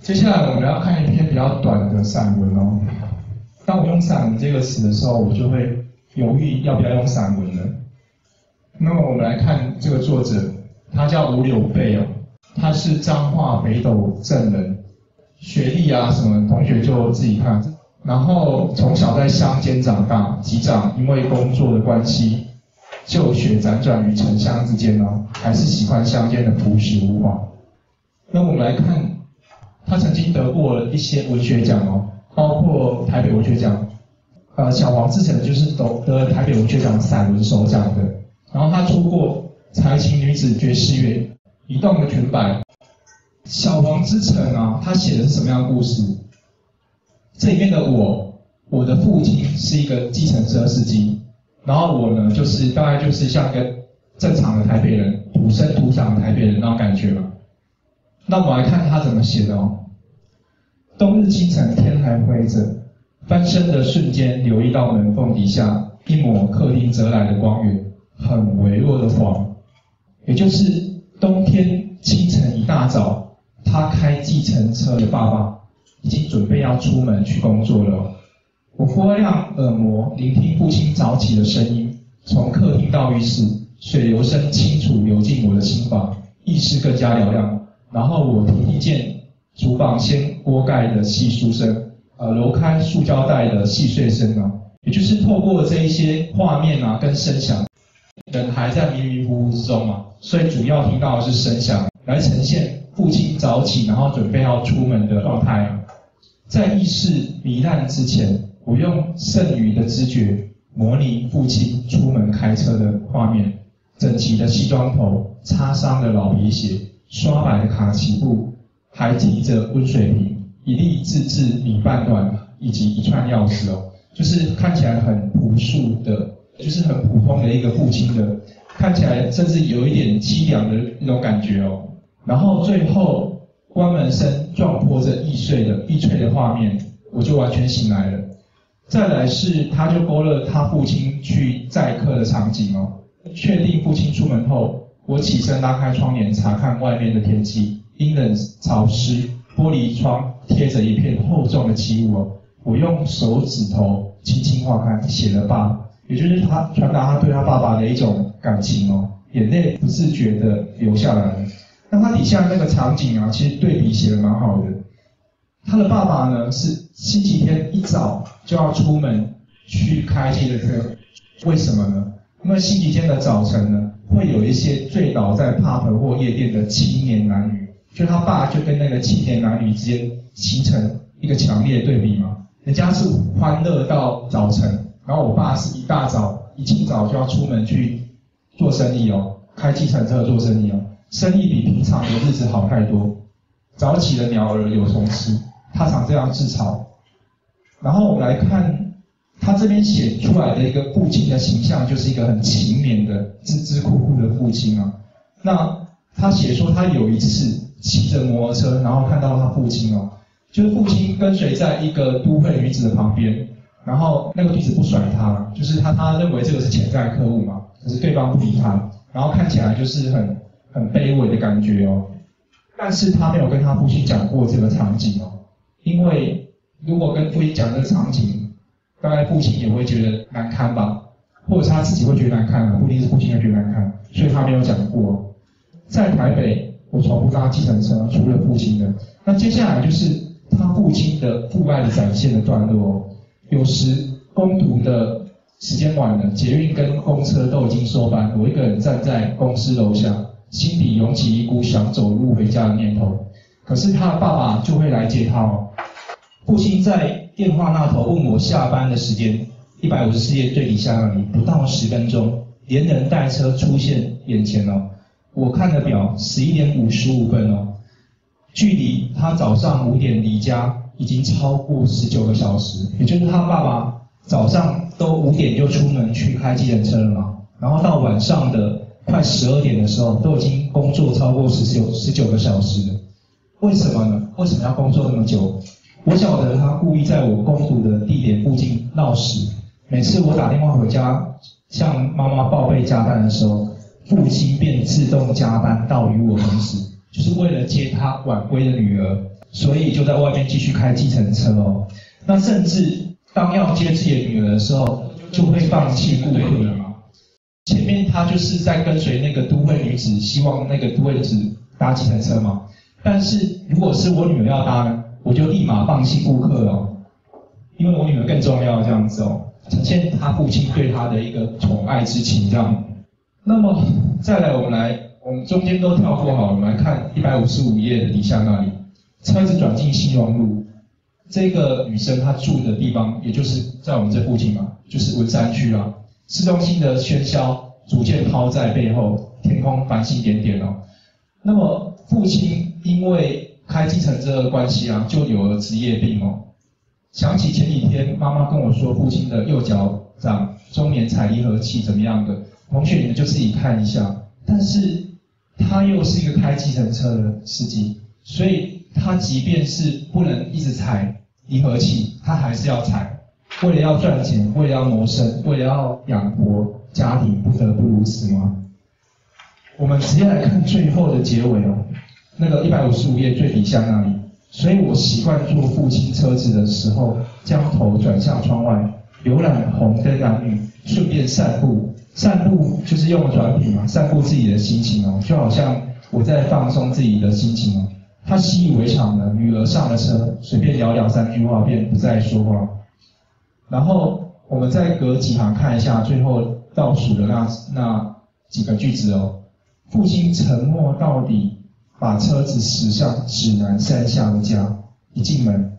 接下来我们要看一篇比较短的散文哦。当我用“散文”这个词的时候，我就会犹豫要不要用散文呢？那么我们来看这个作者，他叫吴柳贝哦，他是彰化北斗镇人，学历啊什么，同学就自己看。然后从小在乡间长大，及长因为工作的关系，就学辗转于城乡之间哦，还是喜欢乡间的朴实无华。那我们来看，他曾经得过一些文学奖哦，包括台北文学奖，呃，小黄志成就是得得台北文学奖散文首奖的。然后他出过《才情女子爵士乐》《移动的裙摆》。小黄之城啊，他写的是什么样的故事？这里面的我，我的父亲是一个计程车司机，然后我呢，就是大概就是像一个正常的台北人，土生土长的台北人那种感觉嘛。那我们来看他怎么写的哦。冬日清晨，天还灰着，翻身的瞬间，留意到门缝底下一抹客厅折来的光源，很微弱的黄，也就是冬天清晨一大早，他开计程车的爸爸。已经准备要出门去工作了。我拨亮耳膜，聆听父亲早起的声音，从客厅到浴室，水流声清楚流进我的心房，意识更加嘹亮。然后我听见厨房掀锅盖的细疏声，呃，揉开塑胶袋的细碎声啊，也就是透过这一些画面啊跟声响，人还在迷迷糊糊之中嘛，所以主要听到的是声响，来呈现父亲早起然后准备要出门的状态。在意识糜烂之前，我用剩余的知觉模拟父亲出门开车的画面：整齐的西装头，擦伤的老皮鞋，刷白的卡其布，还提着温水瓶，一粒自制米饭团，以及一串钥匙哦，就是看起来很朴素的，就是很普通的一个父亲的，看起来甚至有一点凄凉的那种感觉哦。然后最后。关门声撞破这易碎的易碎的画面，我就完全醒来了。再来是，他就勾勒他父亲去载客的场景哦。确定父亲出门后，我起身拉开窗帘查看外面的天气，阴冷潮湿，玻璃窗贴着一片厚重的漆雾。我用手指头轻轻划开，写了爸，也就是他传达他对他爸爸的一种感情哦，眼泪不自觉的流下来了。那他底下那个场景啊，其实对比写的蛮好的。他的爸爸呢是星期天一早就要出门去开这个车，为什么呢？因为星期天的早晨呢，会有一些醉倒在 pub 或夜店的青年男女，就他爸就跟那个青年男女之间形成一个强烈的对比嘛。人家是欢乐到早晨，然后我爸是一大早一清早就要出门去做生意哦，开计程车做生意哦。生意比平常的日子好太多，早起的鸟儿有虫吃，他常这样自嘲。然后我们来看他这边写出来的一个父亲的形象，就是一个很勤勉的、孜孜酷酷的父亲啊。那他写说他有一次骑着摩托车，然后看到他父亲哦，就是父亲跟随在一个都会女子的旁边，然后那个女子不甩他，就是他他认为这个是潜在客户嘛，可是对方不理他，然后看起来就是很。很卑微的感觉哦，但是他没有跟他父亲讲过这个场景哦，因为如果跟父亲讲这个场景，大概父亲也会觉得难堪吧，或者他自己会觉得难堪，不一定是父亲会觉得难堪，所以他没有讲过。在台北，我从不搭计程车，除了父亲的。那接下来就是他父亲的父爱的展现的段落哦，有时工读的时间晚了，捷运跟公车都已经收班，我一个人站在公司楼下。心底涌起一股想走路回家的念头，可是他的爸爸就会来接他哦。父亲在电话那头问我下班的时间，一百五十四页最底下那里，不到十分钟，连人带车出现眼前哦。我看了表，十一点五十五分哦，距离他早上五点离家已经超过十九个小时，也就是他爸爸早上都五点就出门去开计程车了嘛，然后到晚上的。快十二点的时候，都已经工作超过十九十九个小时了。为什么呢？为什么要工作那么久？我晓得他故意在我工作的地点附近闹事。每次我打电话回家向妈妈报备加班的时候，父亲便自动加班到与我同时，就是为了接他晚归的女儿。所以就在外面继续开计程车哦。那甚至当要接自己的女儿的时候，就会放弃顾客了嘛。前面他就是在跟随那个都会女子，希望那个都会女子搭计程车嘛。但是如果是我女儿要搭呢，我就立马放弃顾客哦，因为我女儿更重要这样子哦，呈现他父亲对他的一个宠爱之情这样。那么再来，我们来，我们中间都跳过好，我们来看一百五十五页的底下那里，车子转进新荣路，这个女生她住的地方，也就是在我们这附近嘛，就是文山区啊。市中心的喧嚣逐渐抛在背后，天空繁星点点哦。那么父亲因为开计程车的关系啊，就有了职业病哦。想起前几天妈妈跟我说，父亲的右脚掌中年踩离合器怎么样的，同学你们就自己看一下。但是他又是一个开计程车的司机，所以他即便是不能一直踩离合器，他还是要踩。为了要赚钱，为了要谋生，为了要养活家庭，不得不如此吗？我们直接来看最后的结尾哦，那个一百五十五页最底下那里。所以我习惯坐父亲车子的时候，将头转向窗外，浏览红灯男女，顺便散步。散步就是用转品嘛，散步自己的心情哦，就好像我在放松自己的心情哦。他习以为常了，女儿上了车，随便聊两三句话，便不再说话。然后我们再隔几行看一下最后倒数的那那几个句子哦。父亲沉默到底，把车子驶向指南山下的家。一进门，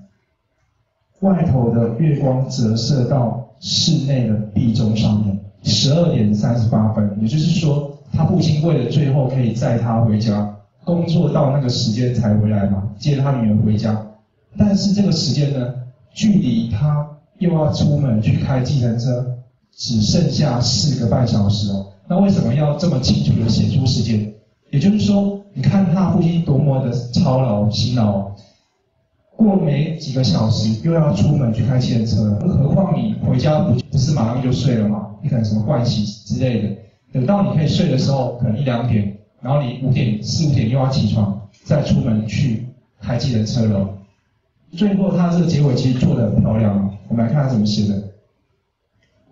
外头的月光折射到室内的壁钟上面，十二点三十八分。也就是说，他父亲为了最后可以载他回家，工作到那个时间才回来嘛，接他女儿回家。但是这个时间呢，距离他。又要出门去开计程车，只剩下四个半小时哦。那为什么要这么清楚的写出时间？也就是说，你看他父亲多么的操劳辛劳，过没几个小时又要出门去开计程车了。何况你回家不不是马上就睡了吗？你可能什么盥洗之类的，等到你可以睡的时候，可能一两点，然后你五点四五点又要起床，再出门去开自己的车了。最后他这个结尾其实做的很漂亮。我们来看他怎么写的。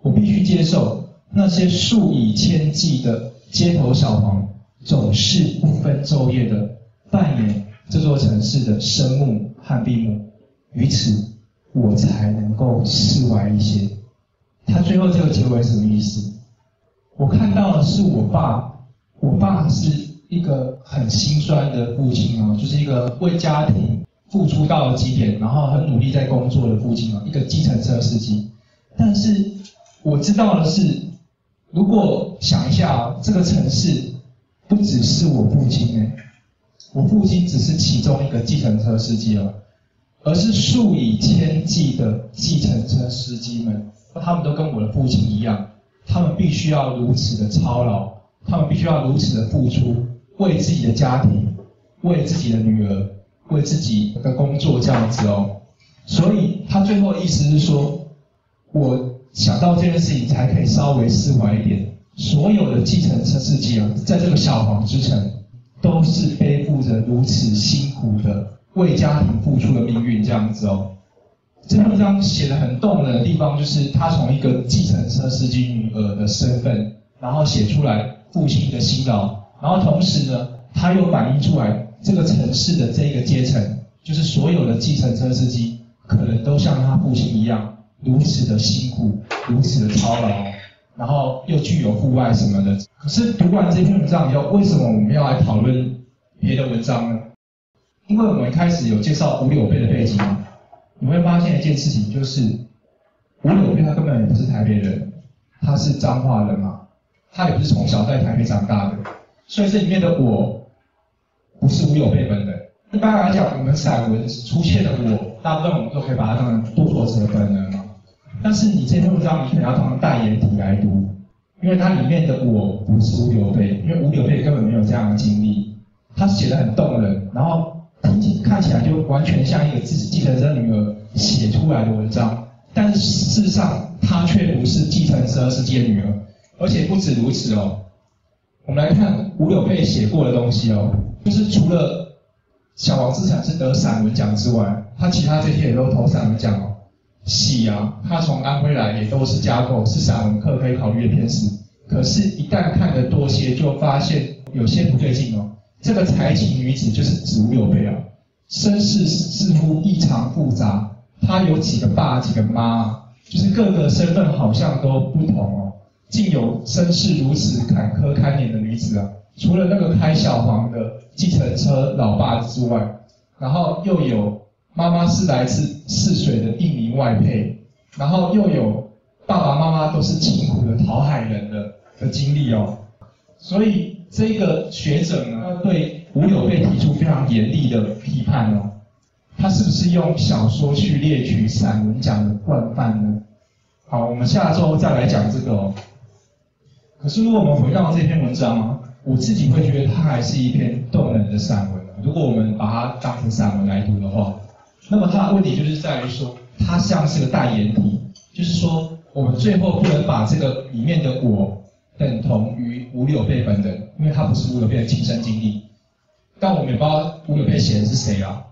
我必须接受那些数以千计的街头小黄，总是不分昼夜的扮演这座城市的生物和闭目，于此我才能够释怀一些。他最后这个结尾什么意思？我看到的是我爸，我爸是一个很心酸的父亲哦，就是一个为家庭。付出到了极点，然后很努力在工作的父亲哦，一个计程车司机。但是我知道的是，如果想一下哦，这个城市不只是我父亲哎，我父亲只是其中一个计程车司机哦，而是数以千计的计程车司机们，他们都跟我的父亲一样，他们必须要如此的操劳，他们必须要如此的付出，为自己的家庭，为自己的女儿。为自己的工作这样子哦，所以他最后意思是说，我想到这件事情才可以稍微释怀一点。所有的继承车司机啊，在这个小黄之城，都是背负着如此辛苦的为家庭付出的命运这样子哦。这篇文章写的很动人的地方，就是他从一个计程车司机女儿的身份，然后写出来父亲的辛劳，然后同时呢，他又反映出来。这个城市的这个阶层，就是所有的计程车司机，可能都像他父亲一样，如此的辛苦，如此的操劳，然后又具有父爱什么的。可是读完这篇文章以后，为什么我们要来讨论别的文章呢？因为我们一开始有介绍吴柳贝的背景，你会发现一件事情，就是吴柳贝他根本也不是台北人，他是彰化人嘛，他也不是从小在台北长大的，所以这里面的我。不是无有备本人。一般来讲，我们散文出现的我，大部分我们都可以把它当成多作者本人嘛。但是你这篇文章，你可能要当代言体来读，因为它里面的我不是无有备，因为无有备根本没有这样的经历。他写的很动人，然后听起看起来就完全像一个自己继承者女儿写出来的文章，但事实上她却不是继承者司机的女儿，而且不止如此哦。我们来看吴柳贝写过的东西哦。就是除了小王资产是得散文奖之外，他其他这些也都投散文奖哦。喜啊，他从安徽来也都是加购，是散文课可以考虑的篇式。可是，一旦看得多些，就发现有些不对劲哦。这个才情女子就是指吴有佩啊，身世似乎异常复杂，她有几个爸几个妈，就是各个身份好像都不同哦。竟有身世如此坎坷堪怜的女子啊！除了那个开小黄的计程车老爸之外，然后又有妈妈是来自泗水的印尼外配，然后又有爸爸妈妈都是勤苦的讨海人的的经历哦。所以这个学者呢，对吴有佩提出非常严厉的批判哦。他是不是用小说去列举散文奖的惯犯呢？好，我们下周再来讲这个哦。可是，如果我们回到这篇文章，我自己会觉得它还是一篇动人的散文。如果我们把它当成散文来读的话，那么它的问题就是在于说，它像是个代言体，就是说，我们最后不能把这个里面的我等同于吴柳贝本人，因为他不是吴有佩的亲身经历。但我们也不知道吴有佩写的是谁啊，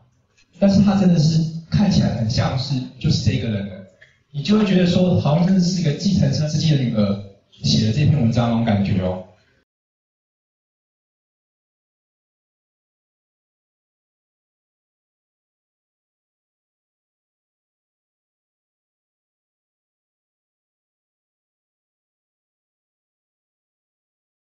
但是他真的是看起来很像是就是这个人的，你就会觉得说，好像真的是一个继承车司机的女儿。写的这篇文章那种感觉哦，